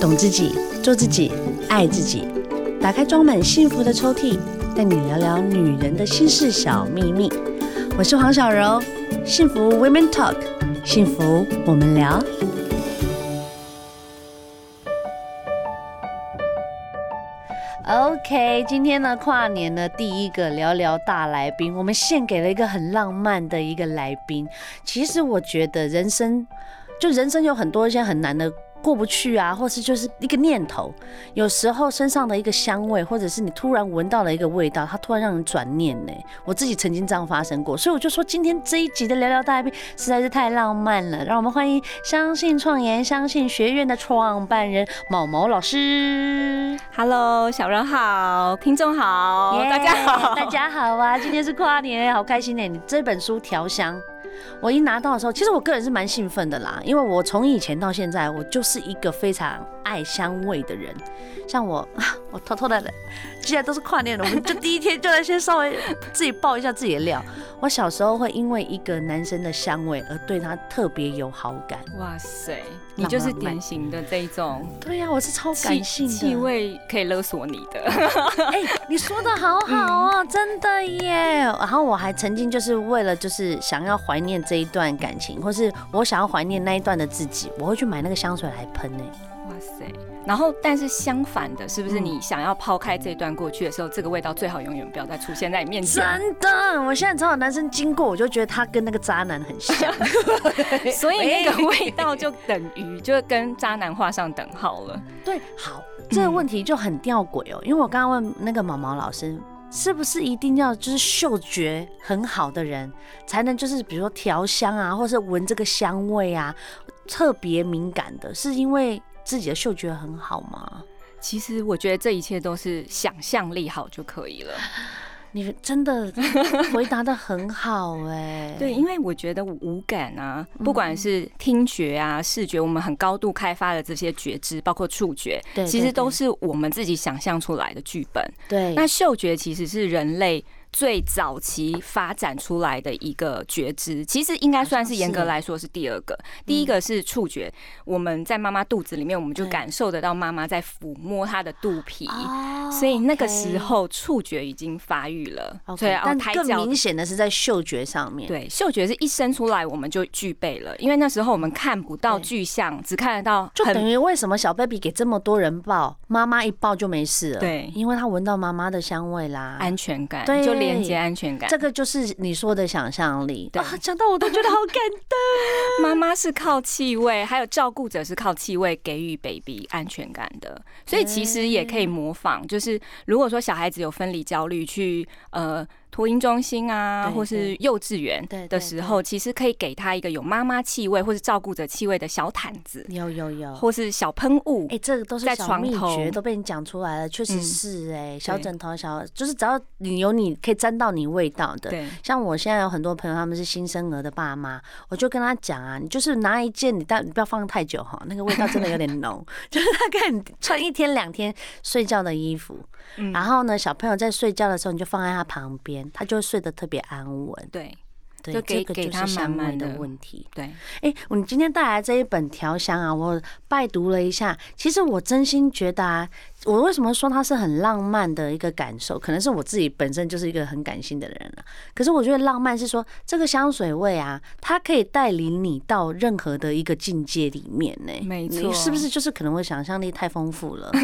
懂自己，做自己，爱自己。打开装满幸福的抽屉，带你聊聊女人的心事小秘密。我是黄小柔，幸福 Women Talk，幸福我们聊。OK，今天呢，跨年的第一个聊聊大来宾，我们献给了一个很浪漫的一个来宾。其实我觉得人生，就人生有很多一些很难的。过不去啊，或是就是一个念头，有时候身上的一个香味，或者是你突然闻到了一个味道，它突然让人转念呢。我自己曾经这样发生过，所以我就说今天这一集的聊聊大来宾实在是太浪漫了。让我们欢迎相信创研相信学院的创办人毛毛老师。Hello，小人好，听众好，yeah, 大家好，大家好啊！今天是跨年，好开心呢。你这本书调香。我一拿到的时候，其实我个人是蛮兴奋的啦，因为我从以前到现在，我就是一个非常爱香味的人。像我，我偷偷的，既然都是跨年了，我们就第一天就来先稍微自己爆一下自己的料。我小时候会因为一个男生的香味而对他特别有好感。哇塞，你就是典型的这一种。对呀，我是超感性的，气味可以勒索你的。哎，你说的好好哦，真的耶。然后我还曾经就是为了就是想要怀念这一段感情，或是我想要怀念那一段的自己，我会去买那个香水来喷呢。哇塞！然后，但是相反的，是不是你想要抛开这段过去的时候，这个味道最好永远不要再出现在你面前？真的，我现在只要有男生经过，我就觉得他跟那个渣男很像，所以那个味道就等于就跟渣男画上等号了。对，好，这个问题就很吊诡哦，因为我刚刚问那个毛毛老师，是不是一定要就是嗅觉很好的人才能就是比如说调香啊，或是闻这个香味啊，特别敏感的，是因为？自己的嗅觉很好吗？其实我觉得这一切都是想象力好就可以了。你真的 回答的很好哎。对，因为我觉得五感啊，不管是听觉啊、视觉，我们很高度开发的这些觉知，包括触觉，其实都是我们自己想象出来的剧本。对，那嗅觉其实是人类。最早期发展出来的一个觉知，其实应该算是严格来说是第二个。第一个是触觉，我们在妈妈肚子里面，我们就感受得到妈妈在抚摸她的肚皮，所以那个时候触觉已经发育了。对，但更明显的是在嗅觉上面。对，嗅觉是一生出来我们就具备了，因为那时候我们看不到具象，只看得到。就等于为什么小 baby 给这么多人抱，妈妈一抱就没事了？对，因为他闻到妈妈的香味啦，安全感。对。连接安全感，这个就是你说的想象力。对，讲到我都觉得好感动。妈妈是靠气味，还有照顾者是靠气味给予 baby 安全感的，所以其实也可以模仿。就是如果说小孩子有分离焦虑，去呃。托婴中心啊，或是幼稚园的时候，其实可以给他一个有妈妈气味或是照顾者气味的小毯子，有有有，或是小喷雾。哎，这个都是小秘诀，都被你讲出来了，确实是哎，小枕头小，就是只要你有你可以沾到你味道的。对，像我现在有很多朋友，他们是新生儿的爸妈，我就跟他讲啊，你就是拿一件，你但你不要放太久哈，那个味道真的有点浓，就是大概你穿一天两天睡觉的衣服，然后呢，小朋友在睡觉的时候，你就放在他旁边。他就会睡得特别安稳，对，对，就给给他香味的问题。对，哎，你今天带来这一本调香啊，我拜读了一下，其实我真心觉得啊，我为什么说它是很浪漫的一个感受？可能是我自己本身就是一个很感性的人了。可是我觉得浪漫是说，这个香水味啊，它可以带领你到任何的一个境界里面呢。没错，是不是就是可能我想象力太丰富了？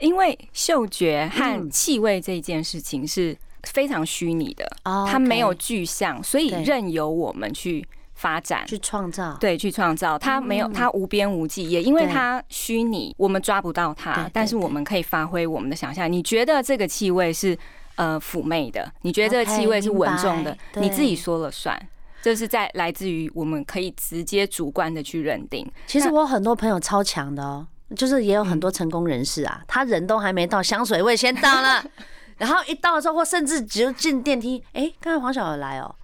因为嗅觉和气味这件事情是。非常虚拟的，它没有具象，所以任由我们去发展、去创造。对，去创造。它没有，它无边无际，也因为它虚拟，我们抓不到它。但是我们可以发挥我们的想象。你觉得这个气味是呃妩媚的？你觉得这个气味是稳重的？你自己说了算。这是在来自于我们可以直接主观的去认定。其实我很多朋友超强的哦，就是也有很多成功人士啊，他人都还没到，香水味先到了。然后一到的时候，或甚至只有进电梯，哎，刚才黄小友来哦，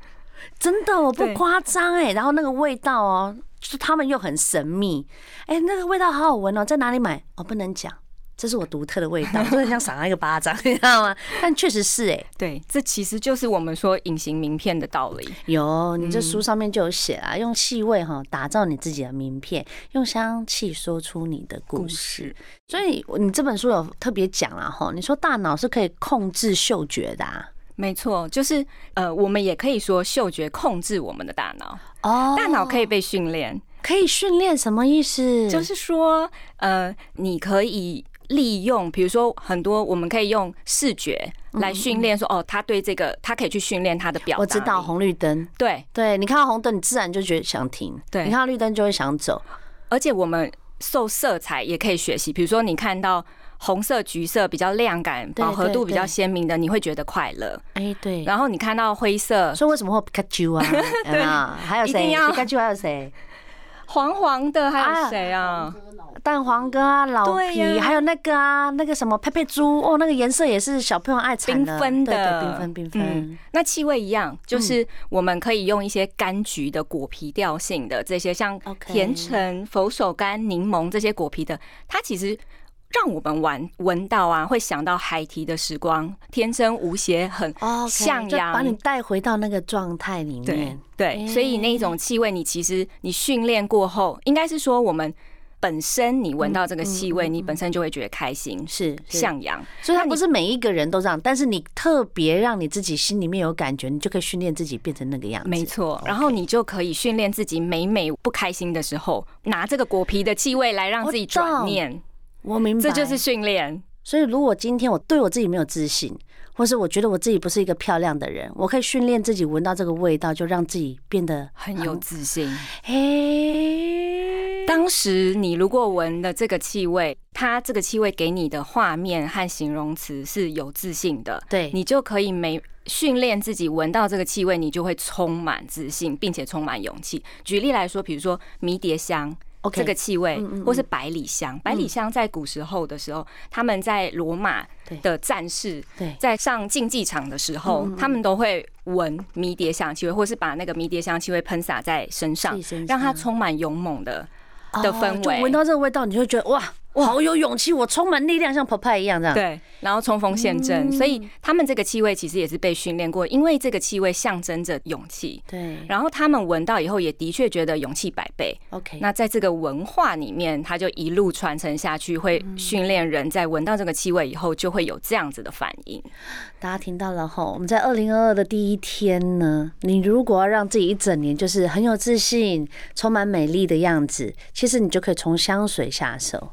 真的我不夸张哎。然后那个味道哦，就是他们又很神秘，哎，那个味道好好闻哦，在哪里买？哦，不能讲，这是我独特的味道，真的像赏他一个巴掌，你知道吗？但确实是哎、欸，对，这其实就是我们说隐形名片的道理。有，你这书上面就有写啦，用气味哈打造你自己的名片，用香气说出你的故事。所以你这本书有特别讲了哈，你说大脑是可以控制嗅觉的、啊，没错，就是呃，我们也可以说嗅觉控制我们的大脑哦，大脑可以被训练，可以训练什么意思？就是说呃，你可以。利用，比如说很多，我们可以用视觉来训练，说哦，他对这个，他可以去训练他的表达。我知道红绿灯，对对，你看到红灯，你自然就觉得想停；对，你看到绿灯就会想走。而且我们受色彩也可以学习，比如说你看到红色、橘色比较亮感、饱和度比较鲜明的，你会觉得快乐。哎，对。然后你看到灰色，所以为什么会皮卡丘啊？对啊，还有谁？皮卡丘还有谁？黄黄的还有谁啊？蛋黄哥啊，老皮，啊、还有那个啊，那个什么佩佩猪哦，那个颜色也是小朋友爱缤纷的，缤纷缤纷。嗯，那气味一样，就是我们可以用一些柑橘的果皮调性的这些，像甜橙、佛手柑、柠檬这些果皮的，它其实。让我们闻闻到啊，会想到海提的时光，天真无邪，很向阳，把你带回到那个状态里面。对，对，所以那一种气味，你其实你训练过后，应该是说我们本身你闻到这个气味，你本身就会觉得开心，是向阳。所以它不是每一个人都这样，但是你特别让你自己心里面有感觉，你就可以训练自己变成那个样子。没错，然后你就可以训练自己，每每不开心的时候，拿这个果皮的气味来让自己转念。我明白，这就是训练。所以，如果今天我对我自己没有自信，或是我觉得我自己不是一个漂亮的人，我可以训练自己闻到这个味道，就让自己变得很有自信。嘿，当时你如果闻的这个气味，它这个气味给你的画面和形容词是有自信的，对，你就可以没训练自己闻到这个气味，你就会充满自信，并且充满勇气。举例来说，比如说迷迭香。这个气味，或是百里香。百里香在古时候的时候，他们在罗马的战士在上竞技场的时候，他们都会闻迷迭香气味，或是把那个迷迭香气味喷洒在身上，让它充满勇猛的的氛围。就闻到这个味道，你就会觉得哇。好有勇气，我充满力量，像 Popeye 一样这样。对，然后冲锋陷阵，所以他们这个气味其实也是被训练过，因为这个气味象征着勇气。对，然后他们闻到以后，也的确觉得勇气百倍。OK，那在这个文化里面，它就一路传承下去，会训练人在闻到这个气味以后，就会有这样子的反应。大家听到了吼，我们在二零二二的第一天呢，你如果要让自己一整年就是很有自信、充满美丽的样子，其实你就可以从香水下手。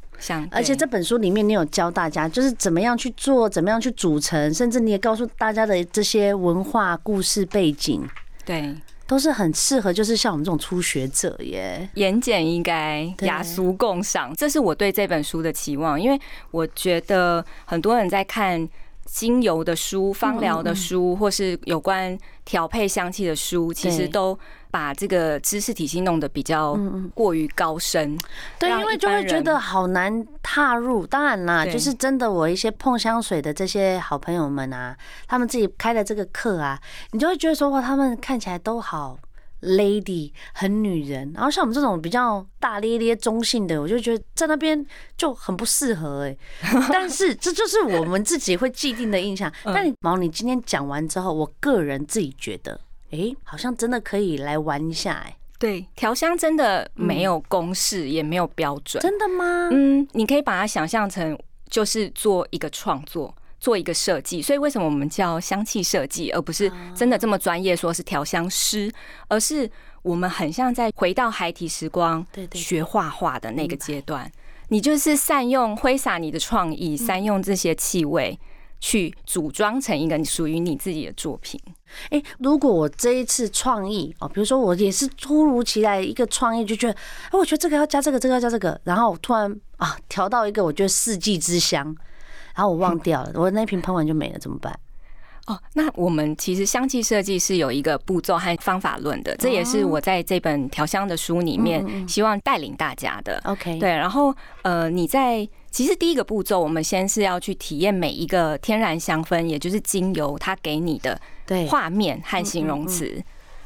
而且这本书里面，你有教大家就是怎么样去做，怎么样去组成，甚至你也告诉大家的这些文化故事背景，对，都是很适合，就是像我们这种初学者耶。言简意赅，雅俗共赏，这是我对这本书的期望。因为我觉得很多人在看精油的书、芳疗的书，或是有关调配香气的书，其实都。把这个知识体系弄得比较过于高深，对，因为就会觉得好难踏入。当然啦，就是真的，我一些碰香水的这些好朋友们啊，他们自己开的这个课啊，你就会觉得说哇，他们看起来都好 lady，很女人。然后像我们这种比较大咧咧、中性的，我就觉得在那边就很不适合哎。但是这就是我们自己会既定的印象。但你毛，你今天讲完之后，我个人自己觉得。哎、欸，好像真的可以来玩一下哎、欸。对，调香真的没有公式，也没有标准。真的吗？嗯，你可以把它想象成就是做一个创作，做一个设计。所以为什么我们叫香气设计，而不是真的这么专业，说是调香师，而是我们很像在回到孩提时光，学画画的那个阶段。你就是善用挥洒你的创意，善用这些气味。去组装成一个属于你自己的作品。哎，如果我这一次创意哦，比如说我也是突如其来一个创意，就觉得，哎，我觉得这个要加这个，这个要加这个，然后我突然啊调到一个我觉得四季之香，然后我忘掉了，我那瓶喷完就没了，怎么办？哦，那我们其实香气设计是有一个步骤和方法论的，这也是我在这本调香的书里面希望带领大家的。OK，对，然后呃，你在其实第一个步骤，我们先是要去体验每一个天然香氛，也就是精油它给你的画面和形容词，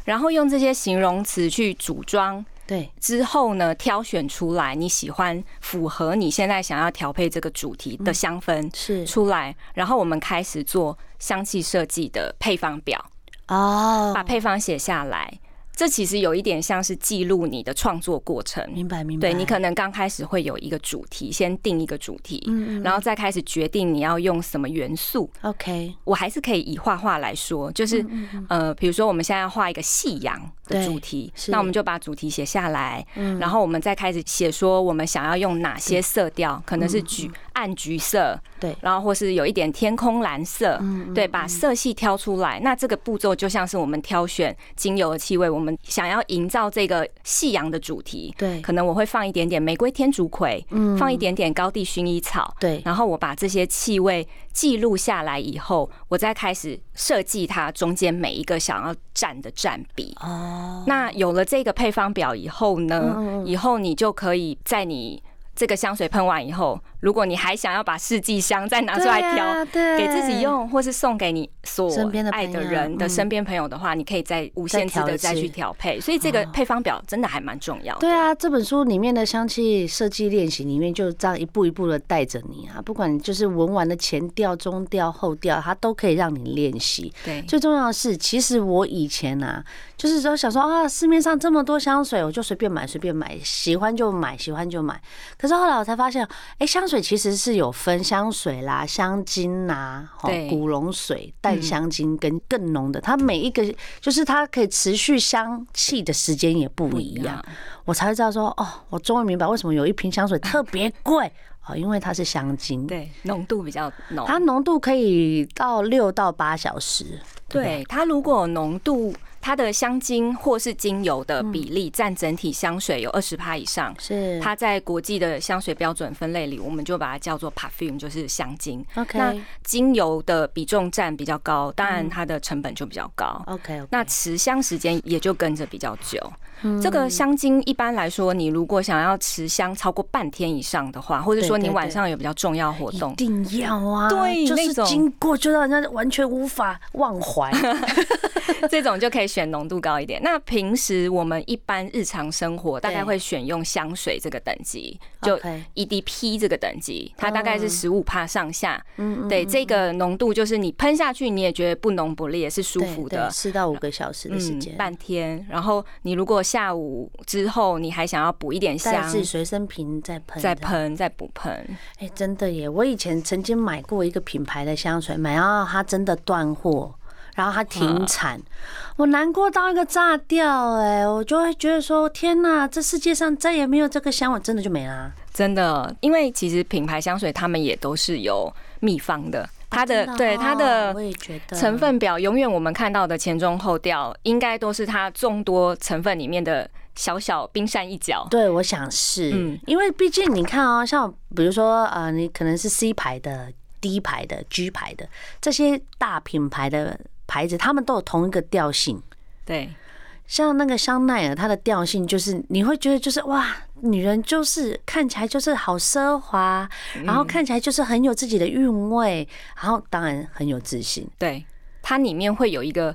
然后用这些形容词去组装对，之后呢，挑选出来你喜欢、符合你现在想要调配这个主题的香氛是。出来，然后我们开始做香气设计的配方表哦，把配方写下来。这其实有一点像是记录你的创作过程，明白明白。对，你可能刚开始会有一个主题，先定一个主题，嗯，然后再开始决定你要用什么元素。OK，我还是可以以画画来说，就是呃，比如说我们现在要画一个夕阳的主题，那我们就把主题写下来，嗯。然后我们再开始写说我们想要用哪些色调，可能是橘暗橘色，对，然后或是有一点天空蓝色，嗯。对，把色系挑出来。那这个步骤就像是我们挑选精油的气味，我们。我们想要营造这个夕阳的主题，对，可能我会放一点点玫瑰天竺葵，嗯，放一点点高地薰衣草，对，然后我把这些气味记录下来以后，我再开始设计它中间每一个想要占的占比。哦，那有了这个配方表以后呢，以后你就可以在你这个香水喷完以后。如果你还想要把四季香再拿出来挑，给自己用，或是送给你所爱的人的身边朋友的话，你可以再无限次的再去调配。所以这个配方表真的还蛮重要的。对啊，这本书里面的香气设计练习里面就这样一步一步的带着你啊，不管就是闻完的前调、中调、后调，它都可以让你练习。对，最重要的是，其实我以前啊，就是说想说啊，市面上这么多香水，我就随便买随便买，喜欢就买，喜欢就买。可是后来我才发现，哎，香。香水其实是有分香水啦、香精啦、古龙水、淡香精跟更浓的，它每一个就是它可以持续香气的时间也不一样，我才会知道说哦，我终于明白为什么有一瓶香水特别贵。啊，因为它是香精，对，浓度比较浓，它浓度可以到六到八小时，对，它如果浓度。它的香精或是精油的比例占整体香水有二十趴以上，是它在国际的香水标准分类里，我们就把它叫做 perfume，就是香精。OK，那精油的比重占比较高，当然它的成本就比较高。OK，那持香时间也就跟着比较久。这个香精一般来说，你如果想要持香超过半天以上的话，或者说你晚上有比较重要活动，一定要啊，对，就是经过就让人家完全无法忘怀，这种就可以。选浓度高一点。那平时我们一般日常生活大概会选用香水这个等级，就 EDP 这个等级，它大概是十五帕上下。嗯，对，这个浓度就是你喷下去你也觉得不浓不烈，是舒服的。四到五个小时的时间，半天。然后你如果下午之后你还想要补一点香，自己随身瓶再喷，再喷，再补喷。哎，真的耶！我以前曾经买过一个品牌的香水，买到它真的断货。然后它停产，我难过到一个炸掉哎！我就会觉得说，天哪，这世界上再也没有这个香我，真的就没啦。真的，因为其实品牌香水他们也都是有秘方的，它的对它的成分表，永远我们看到的前中后调，应该都是它众多成分里面的小小冰山一角。对，我想是，嗯，因为毕竟你看啊，像比如说呃，你可能是 C 牌的、D 牌的、G 牌的这些大品牌的。牌子，他们都有同一个调性，对，像那个香奈儿，它的调性就是你会觉得就是哇，女人就是看起来就是好奢华，然后看起来就是很有自己的韵味，然后当然很有自信。对，它里面会有一个，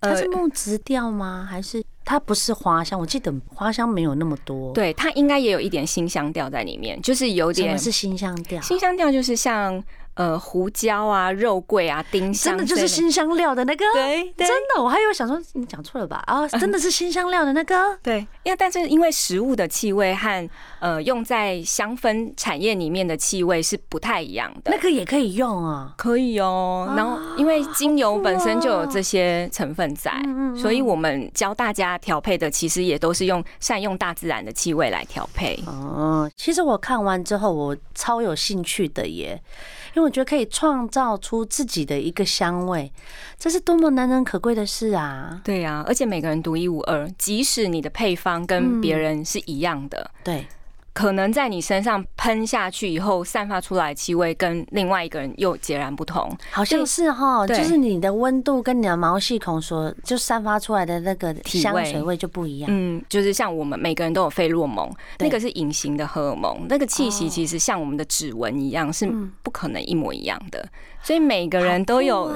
它是木质调吗？还是它不是花香？我记得花香没有那么多。对，它应该也有一点新香调在里面，就是有点。什么是新香调？新香调就是像。呃，胡椒啊，肉桂啊，丁香，真的就是新香料的那个。对，真的，我还以为想说你讲错了吧？啊，真的是新香料的那个。对，因为但是因为食物的气味和呃用在香氛产业里面的气味是不太一样的。那个也可以用啊，可以哦。然后因为精油本身就有这些成分在，所以我们教大家调配的其实也都是用善用大自然的气味来调配。哦，其实我看完之后，我超有兴趣的耶。因为我觉得可以创造出自己的一个香味，这是多么难能可贵的事啊！对呀，而且每个人独一无二，即使你的配方跟别人是一样的，对。可能在你身上喷下去以后，散发出来的气味跟另外一个人又截然不同，好像是哈，就是你的温度跟你的毛细孔所就散发出来的那个香水味就不一样。嗯，就是像我们每个人都有费洛蒙，那个是隐形的荷尔蒙，那个气息其实像我们的指纹一样，是不可能一模一样的。所以每个人都有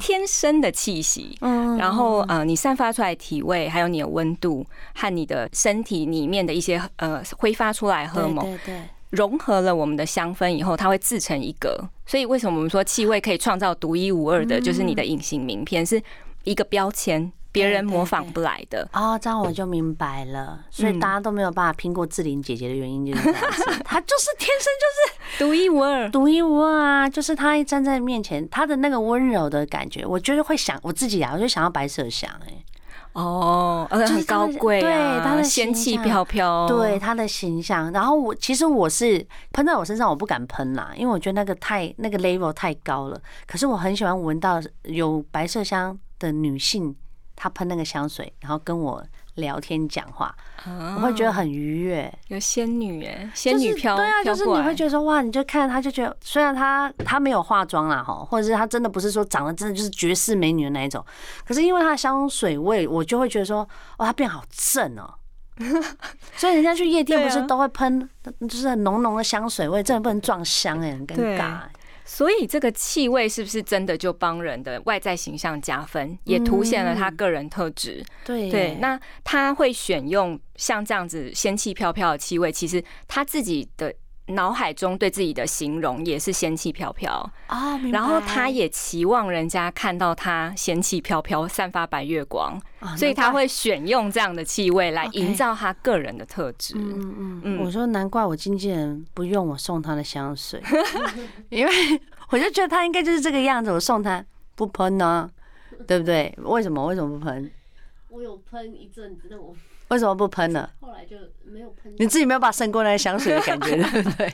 天生的气息。嗯，然后呃，你散发出来的体味，还有你的温度和你的身体里面的一些呃挥发出来荷尔蒙，对对对，融合了我们的香氛以后，它会自成一格。所以为什么我们说气味可以创造独一无二的，就是你的隐形名片是一个标签。别人模仿不来的啊，这样我就明白了。所以大家都没有办法拼过志玲姐姐的原因就是这样子，她就是天生就是独一无二，独一无二啊！就是她一站在面前，她的那个温柔的感觉，我觉得会想我自己啊，我就想要白色香哎。哦，很高贵，对，她的仙气飘飘，对她的形象。然后我其实我是喷在我身上，我不敢喷啦，因为我觉得那个太那个 level 太高了。可是我很喜欢闻到有白麝香的女性。他喷那个香水，然后跟我聊天讲话，我会觉得很愉悦。有仙女哎，仙女飘，对啊，就是你会觉得说哇，你就看他就觉得，虽然他他没有化妆啦哈，或者是他真的不是说长得真的就是绝世美女的那一种，可是因为他的香水味，我就会觉得说，哇，他变好正哦。所以人家去夜店不是都会喷，就是很浓浓的香水味，真的不能撞香哎，很尴尬。所以这个气味是不是真的就帮人的外在形象加分，也凸显了他个人特质？对对，那他会选用像这样子仙气飘飘的气味，其实他自己的脑海中对自己的形容也是仙气飘飘啊。然后他也期望人家看到他仙气飘飘，散发白月光，所以他会选用这样的气味来营造他个人的特质。嗯嗯嗯，我说难怪我经纪人不用我送他的香水，因为。我就觉得他应该就是这个样子，我送他不喷呢，对不对？为什么？为什么不喷？我有喷一阵子，但我为什么不喷呢？后来就没有喷。你自己没有把胜过那个香水的感觉，对不对？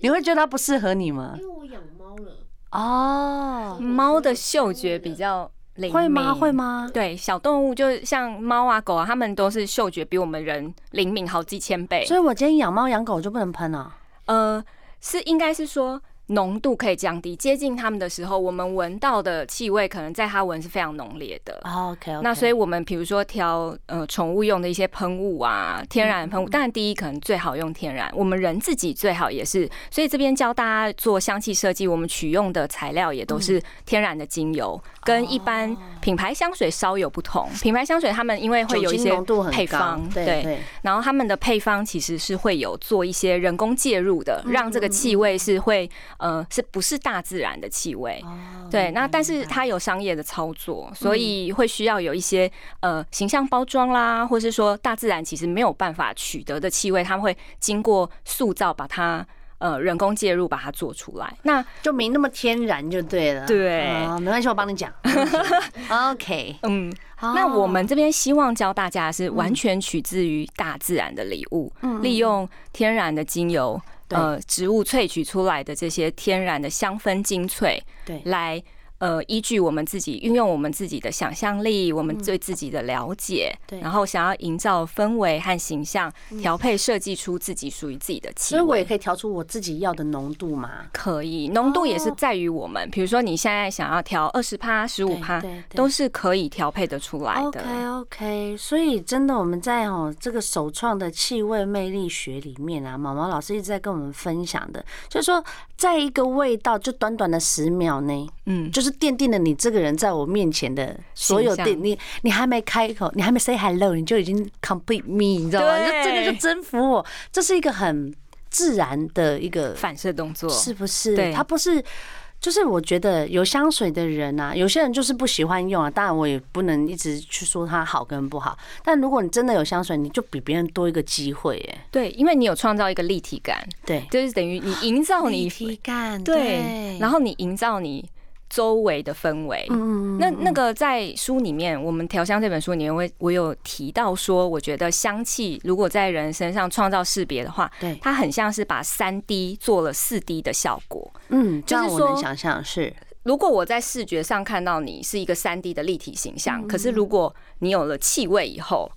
你会觉得它不适合你吗？因为我养猫了哦，猫的嗅觉比较灵敏，会吗？会吗？对，小动物就像猫啊、狗啊，它们都是嗅觉比我们人灵敏好几千倍。所以我今天养猫养狗就不能喷啊？呃，是应该是说。浓度可以降低，接近它们的时候，我们闻到的气味可能在它闻是非常浓烈的。OK，那所以我们比如说挑呃宠物用的一些喷雾啊，天然喷雾，当然第一可能最好用天然，我们人自己最好也是。所以这边教大家做香气设计，我们取用的材料也都是天然的精油，跟一般品牌香水稍有不同。品牌香水他们因为会有一些配方，对，然后他们的配方其实是会有做一些人工介入的，让这个气味是会。呃，是不是大自然的气味？对，那但是它有商业的操作，所以会需要有一些呃形象包装啦，或是说大自然其实没有办法取得的气味，他们会经过塑造，把它呃人工介入，把它做出来，那就没那么天然就对了。对，没关系，我帮你讲。OK，嗯，那我们这边希望教大家是完全取自于大自然的礼物，嗯利用天然的精油。呃，植物萃取出来的这些天然的香氛精粹，对，来。呃，依据我们自己运用我们自己的想象力，我们对自己的了解，对，然后想要营造氛围和形象，调配设计出自己属于自己的气味。所以我也可以调出我自己要的浓度吗？可以，浓度也是在于我们。比如说你现在想要调二十趴、十五趴，都是可以调配的出来的。OK OK，所以真的我们在哦这个首创的气味魅力学里面啊，毛毛老师一直在跟我们分享的，就是说在一个味道就短短的十秒内，嗯，就是。是奠定了你这个人在我面前的所有定，你你还没开口，你还没 say hello，你就已经 complete me，你知道吗？就这个就征服我，这是一个很自然的一个反射动作，是不是？对，它不是，就是我觉得有香水的人啊，有些人就是不喜欢用啊。当然，我也不能一直去说它好跟不好。但如果你真的有香水，你就比别人多一个机会，哎，对，因为你有创造一个立体感，对，就是等于你营造你立体感，对，然后你营造你。周围的氛围，嗯那那个在书里面，我们调香这本书里面，我我有提到说，我觉得香气如果在人身上创造识别的话，对，它很像是把三 D 做了四 D 的效果。嗯，就是说，我能想象是，如果我在视觉上看到你是一个三 D 的立体形象，可是如果你有了气味以后。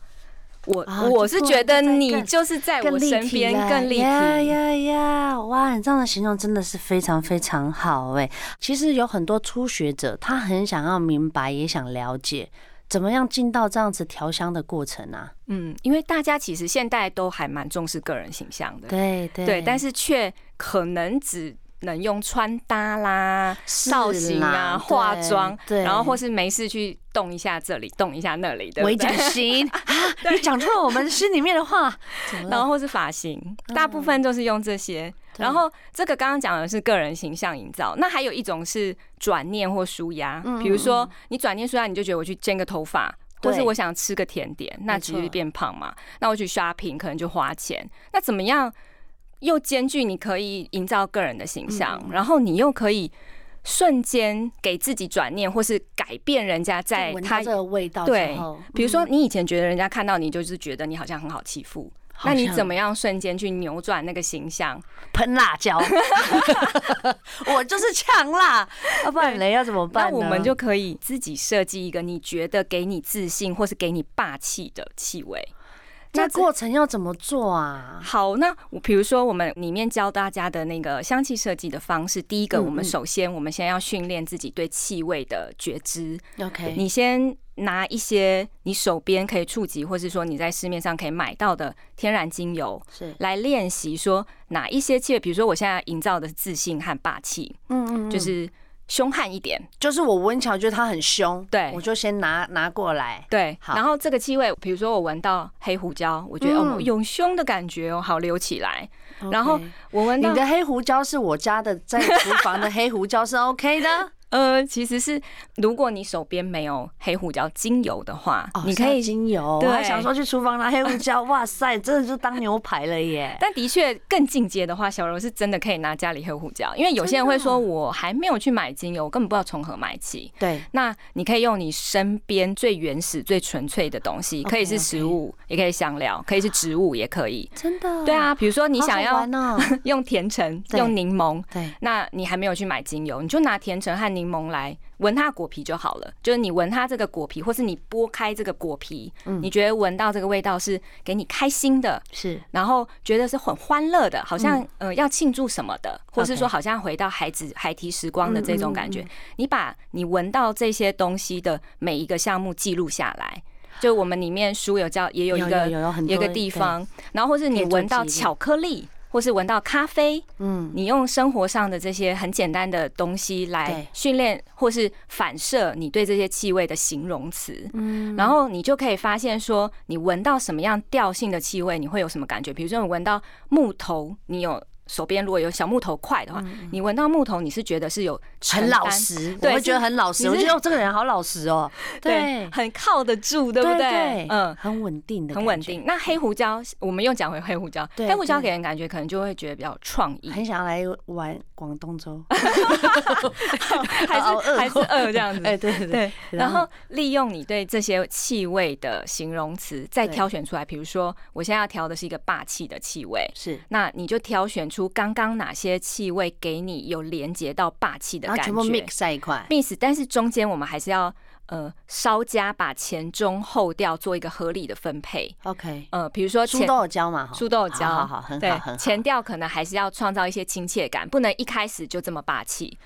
我我是觉得你就是在我身边更立体呀呀呀！哇，你这样的形容真的是非常非常好哎。其实有很多初学者，他很想要明白，也想了解怎么样进到这样子调香的过程啊。嗯，因为大家其实现代都还蛮重视个人形象的，对对，对，但是却可能只能用穿搭啦、造型啊、化妆，然后或是没事去动一下这里，动一下那里的微整形。你讲出了我们心里面的话，然后或是发型，大部分都是用这些。然后这个刚刚讲的是个人形象营造，那还有一种是转念或舒压，比如说你转念舒压，你就觉得我去剪个头发。或是我想吃个甜点，那其实变胖嘛。那我去 shopping 可能就花钱。那怎么样又兼具你可以营造个人的形象，然后你又可以瞬间给自己转念，或是改变人家在他这个味道。对，比如说你以前觉得人家看到你就是觉得你好像很好欺负。那你怎么样瞬间去扭转那个形象？喷辣椒，我就是呛辣，要不然人要怎么办？那我们就可以自己设计一个你觉得给你自信或是给你霸气的气味。那过程要怎么做啊？好，那我比如说我们里面教大家的那个香气设计的方式，第一个，我们首先我们先要训练自己对气味的觉知。OK，你先。拿一些你手边可以触及，或是说你在市面上可以买到的天然精油，是来练习说哪一些气味，比如说我现在营造的是自信和霸气，嗯嗯，就是凶悍一点，就是我闻起来觉得它很凶，对，我就先拿拿过来，对，好，然后这个气味，比如说我闻到黑胡椒，我觉得哦有凶的感觉哦，好留起来，然后我闻到你的黑胡椒是我家的在厨房的黑胡椒是 OK 的。呃，其实是如果你手边没有黑胡椒精油的话，你可以精油。对，我还想说去厨房拿黑胡椒，哇塞，真的就当牛排了耶！但的确更进阶的话，小柔是真的可以拿家里黑胡椒，因为有些人会说我还没有去买精油，我根本不知道从何买起。对，那你可以用你身边最原始、最纯粹的东西，可以是食物，也可以香料，可以是植物，也可以。真的？对啊，比如说你想要 用甜橙、用柠檬，对，那你还没有去买精油，你就拿甜橙和。柠檬来闻它果皮就好了，就是你闻它这个果皮，或是你剥开这个果皮，你觉得闻到这个味道是给你开心的，是，然后觉得是很欢乐的，好像呃要庆祝什么的，或是说好像回到孩子孩提时光的这种感觉。你把你闻到这些东西的每一个项目记录下来，就我们里面书有教，也有一个有一个地方，然后或是你闻到巧克力。或是闻到咖啡，嗯，你用生活上的这些很简单的东西来训练，或是反射你对这些气味的形容词，嗯，然后你就可以发现说，你闻到什么样调性的气味，你会有什么感觉？比如说，你闻到木头，你有。手边如果有小木头块的话，你闻到木头，你是觉得是有很老实，我会觉得很老实。我觉得哦，这个人好老实哦，对，很靠得住，对不对？嗯，很稳定的，很稳定。那黑胡椒，我们又讲回黑胡椒，黑胡椒给人感觉可能就会觉得比较创意，很想要来玩广东粥，还是还是饿这样子。哎，对对对。然后利用你对这些气味的形容词，再挑选出来。比如说，我现在要调的是一个霸气的气味，是，那你就挑选出。刚刚哪些气味给你有连接到霸气的感觉？全部 mix 在一块，mix。但是中间我们还是要呃稍加把前中后调做一个合理的分配。OK，呃，比如说苏豆胶嘛，苏豆椒，好好，很好，很好。前调可能还是要创造一些亲切感，不能一开始就这么霸气。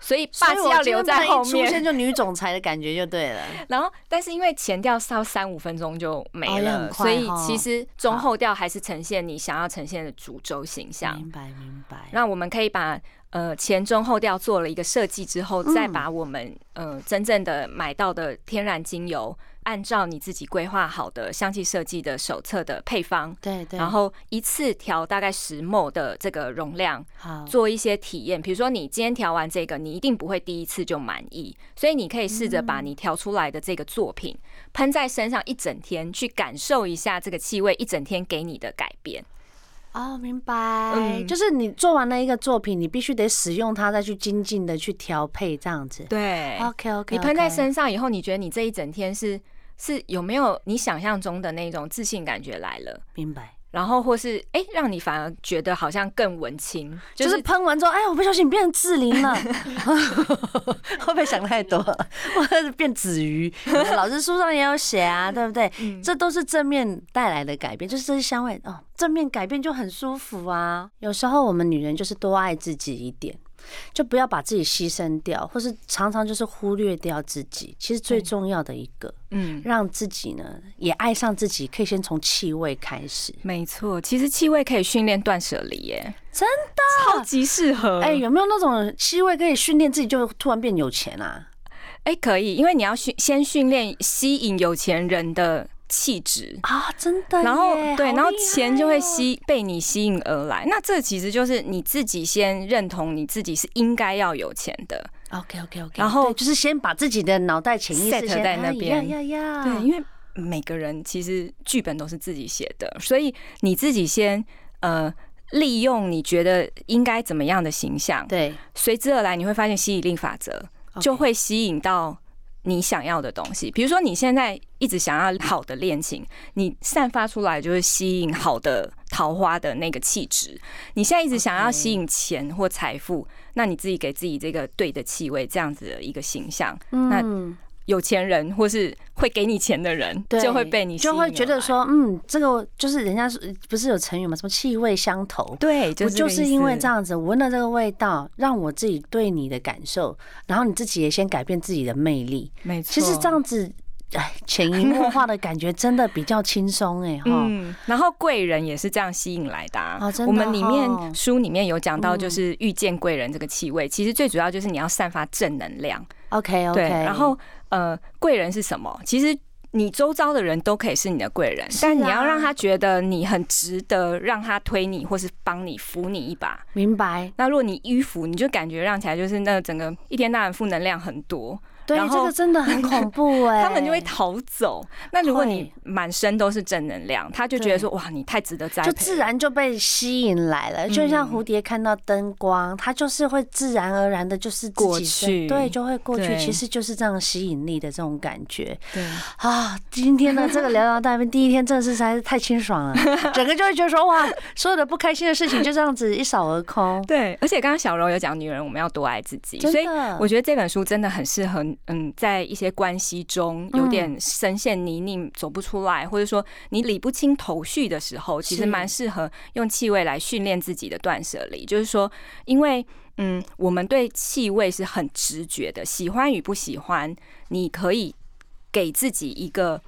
所以霸气要留在后面，出现就女总裁的感觉就对了。然后，但是因为前调烧三五分钟就没了，所以其实中后调还是呈现你想要呈现的主轴形象。明白，明白。那我们可以把呃前中后调做了一个设计之后，再把我们呃真正的买到的天然精油。按照你自己规划好的香气设计的手册的配方，对对，然后一次调大概十 ml 的这个容量，好，做一些体验。比如说你今天调完这个，你一定不会第一次就满意，所以你可以试着把你调出来的这个作品喷在身上一整天，去感受一下这个气味一整天给你的改变。哦，明白，嗯，就是你做完了一个作品，你必须得使用它，再去精进的去调配这样子。对，OK OK，你喷在身上以后，你觉得你这一整天是是有没有你想象中的那种自信感觉来了？明白。然后或是哎、欸，让你反而觉得好像更文青，就是喷完之后，哎，我不小心变成志玲了，会不会想太多？或者是变子瑜？老师书上也有写啊，对不对？这都是正面带来的改变，就是这些香味哦，正面改变就很舒服啊。有时候我们女人就是多爱自己一点。就不要把自己牺牲掉，或是常常就是忽略掉自己。其实最重要的一个，嗯，让自己呢也爱上自己，可以先从气味开始。没错，其实气味可以训练断舍离耶，真的超级适合。哎，有没有那种气味可以训练自己就突然变有钱啊？哎，可以，因为你要训先训练吸引有钱人的。气质啊，真的，然后对，然后钱就会吸被你吸引而来。那这其实就是你自己先认同你自己是应该要有钱的。OK OK OK，然后就是先把自己的脑袋潜意识 set 在那边。对，因为每个人其实剧本都是自己写的，所以你自己先呃利用你觉得应该怎么样的形象，对，随之而来你会发现吸引力法则就会吸引到。你想要的东西，比如说你现在一直想要好的恋情，你散发出来就是吸引好的桃花的那个气质。你现在一直想要吸引钱或财富，那你自己给自己这个对的气味，这样子的一个形象，那。有钱人或是会给你钱的人，就会被你就会觉得说，嗯，这个就是人家不是有成语吗？什么气味相投？对，我就是因为这样子，闻了这个味道，让我自己对你的感受，然后你自己也先改变自己的魅力。没错，其实这样子，哎，潜移默化的感觉真的比较轻松哎 哈。嗯，然后贵人也是这样吸引来的啊。我们里面书里面有讲到，就是遇见贵人这个气味，其实最主要就是你要散发正能量。OK OK，然后。呃，贵人是什么？其实你周遭的人都可以是你的贵人，但你要让他觉得你很值得，让他推你或是帮你扶你一把。明白。那如果你迂腐，你就感觉让起来就是那整个一天到晚负能量很多。对，这个真的很恐怖哎，他们就会逃走。那如果你满身都是正能量，他就觉得说哇，你太值得栽培，就自然就被吸引来了。就像蝴蝶看到灯光，它就是会自然而然的，就是过去，对，就会过去。其实就是这样吸引力的这种感觉。对啊，今天呢这个聊聊大来宾 第一天真的是实在是太清爽了，整个就会觉得说哇，所有的不开心的事情就这样子一扫而空。对，而且刚刚小柔有讲，女人我们要多爱自己，所以我觉得这本书真的很适合。嗯，在一些关系中有点深陷泥泞走不出来，或者说你理不清头绪的时候，其实蛮适合用气味来训练自己的断舍离。就是说，因为嗯，我们对气味是很直觉的，喜欢与不喜欢，你可以给自己一个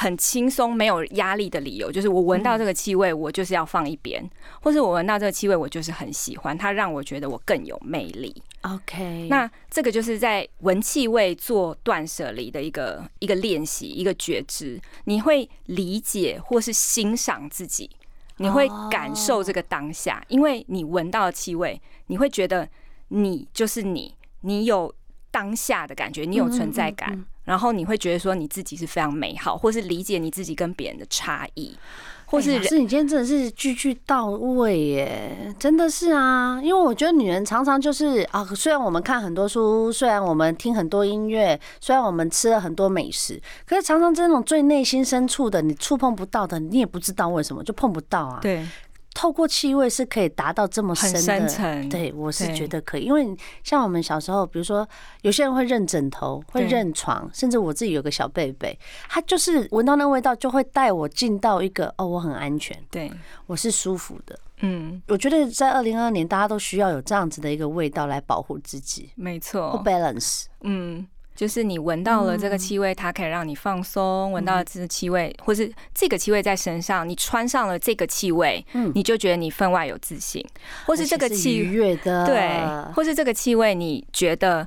很轻松、没有压力的理由，就是我闻到这个气味，我就是要放一边，或是我闻到这个气味，我就是很喜欢它，让我觉得我更有魅力。OK，那这个就是在闻气味做断舍离的一个一个练习，一个觉知。你会理解或是欣赏自己，你会感受这个当下，因为你闻到气味，你会觉得你就是你，你有当下的感觉，你有存在感，然后你会觉得说你自己是非常美好，或是理解你自己跟别人的差异。或是，是你今天真的是句句到位耶，真的是啊，因为我觉得女人常常就是啊，虽然我们看很多书，虽然我们听很多音乐，虽然我们吃了很多美食，可是常常这种最内心深处的，你触碰不到的，你也不知道为什么就碰不到啊。对。透过气味是可以达到这么深的，深。对，我是觉得可以，因为像我们小时候，比如说有些人会认枕头，会认床，甚至我自己有个小贝贝，他就是闻到那味道就会带我进到一个哦，我很安全，对，我是舒服的。嗯，我觉得在二零二二年，大家都需要有这样子的一个味道来保护自己，没错，balance，嗯。就是你闻到了这个气味，它可以让你放松。闻到了这个气味，或是这个气味在身上，你穿上了这个气味，你就觉得你分外有自信，或是这个气味的，对，或是这个气味，你觉得。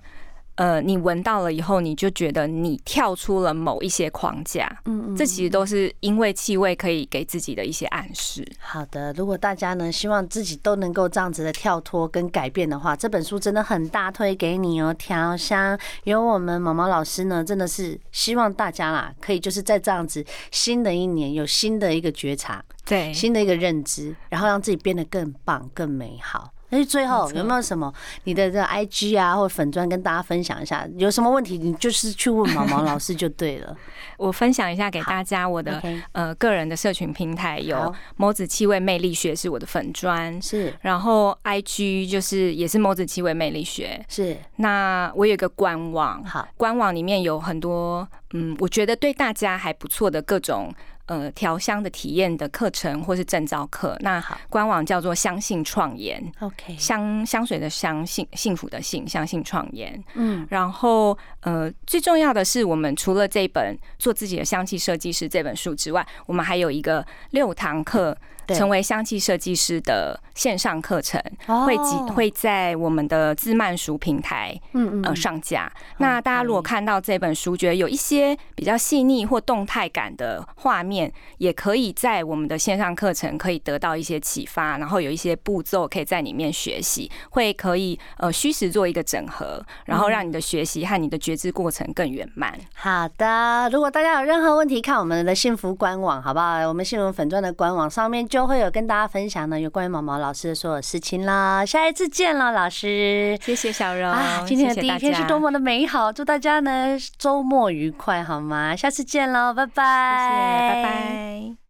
呃，你闻到了以后，你就觉得你跳出了某一些框架。嗯，这其实都是因为气味可以给自己的一些暗示。好的，如果大家呢希望自己都能够这样子的跳脱跟改变的话，这本书真的很大推给你哦。调香有我们毛毛老师呢，真的是希望大家啦，可以就是在这样子新的一年有新的一个觉察，对，新的一个认知，然后让自己变得更棒、更美好。那最后有没有什么你的这个 IG 啊，或粉砖跟大家分享一下？有什么问题你就是去问毛毛老师就对了。我分享一下给大家我的呃个人的社群平台有眸子气味魅力学是我的粉砖是，然后 IG 就是也是眸子气味魅力学是。那我有一个官网，好，官网里面有很多。嗯，我觉得对大家还不错的各种。呃，调香的体验的课程或是证照课，那官网叫做相信创研，OK，香香水的香，幸幸福的幸，相信创研，嗯，然后呃，最重要的是，我们除了这本做自己的香气设计师这本书之外，我们还有一个六堂课。成为香气设计师的线上课程会集会在我们的自慢熟平台嗯呃上架。那大家如果看到这本书，觉得有一些比较细腻或动态感的画面，也可以在我们的线上课程可以得到一些启发，然后有一些步骤可以在里面学习，会可以呃虚实做一个整合，然后让你的学习和你的觉知过程更圆满。好的，如果大家有任何问题，看我们的幸福官网好不好？我们幸福粉钻的官网上面就。都会有跟大家分享呢，有关于毛毛老师的所有事情啦。下一次见了，老师，谢谢小柔啊！今天的第一天是多么的美好，祝大家呢周末愉快，好吗？下次见喽，拜拜，谢谢，拜拜。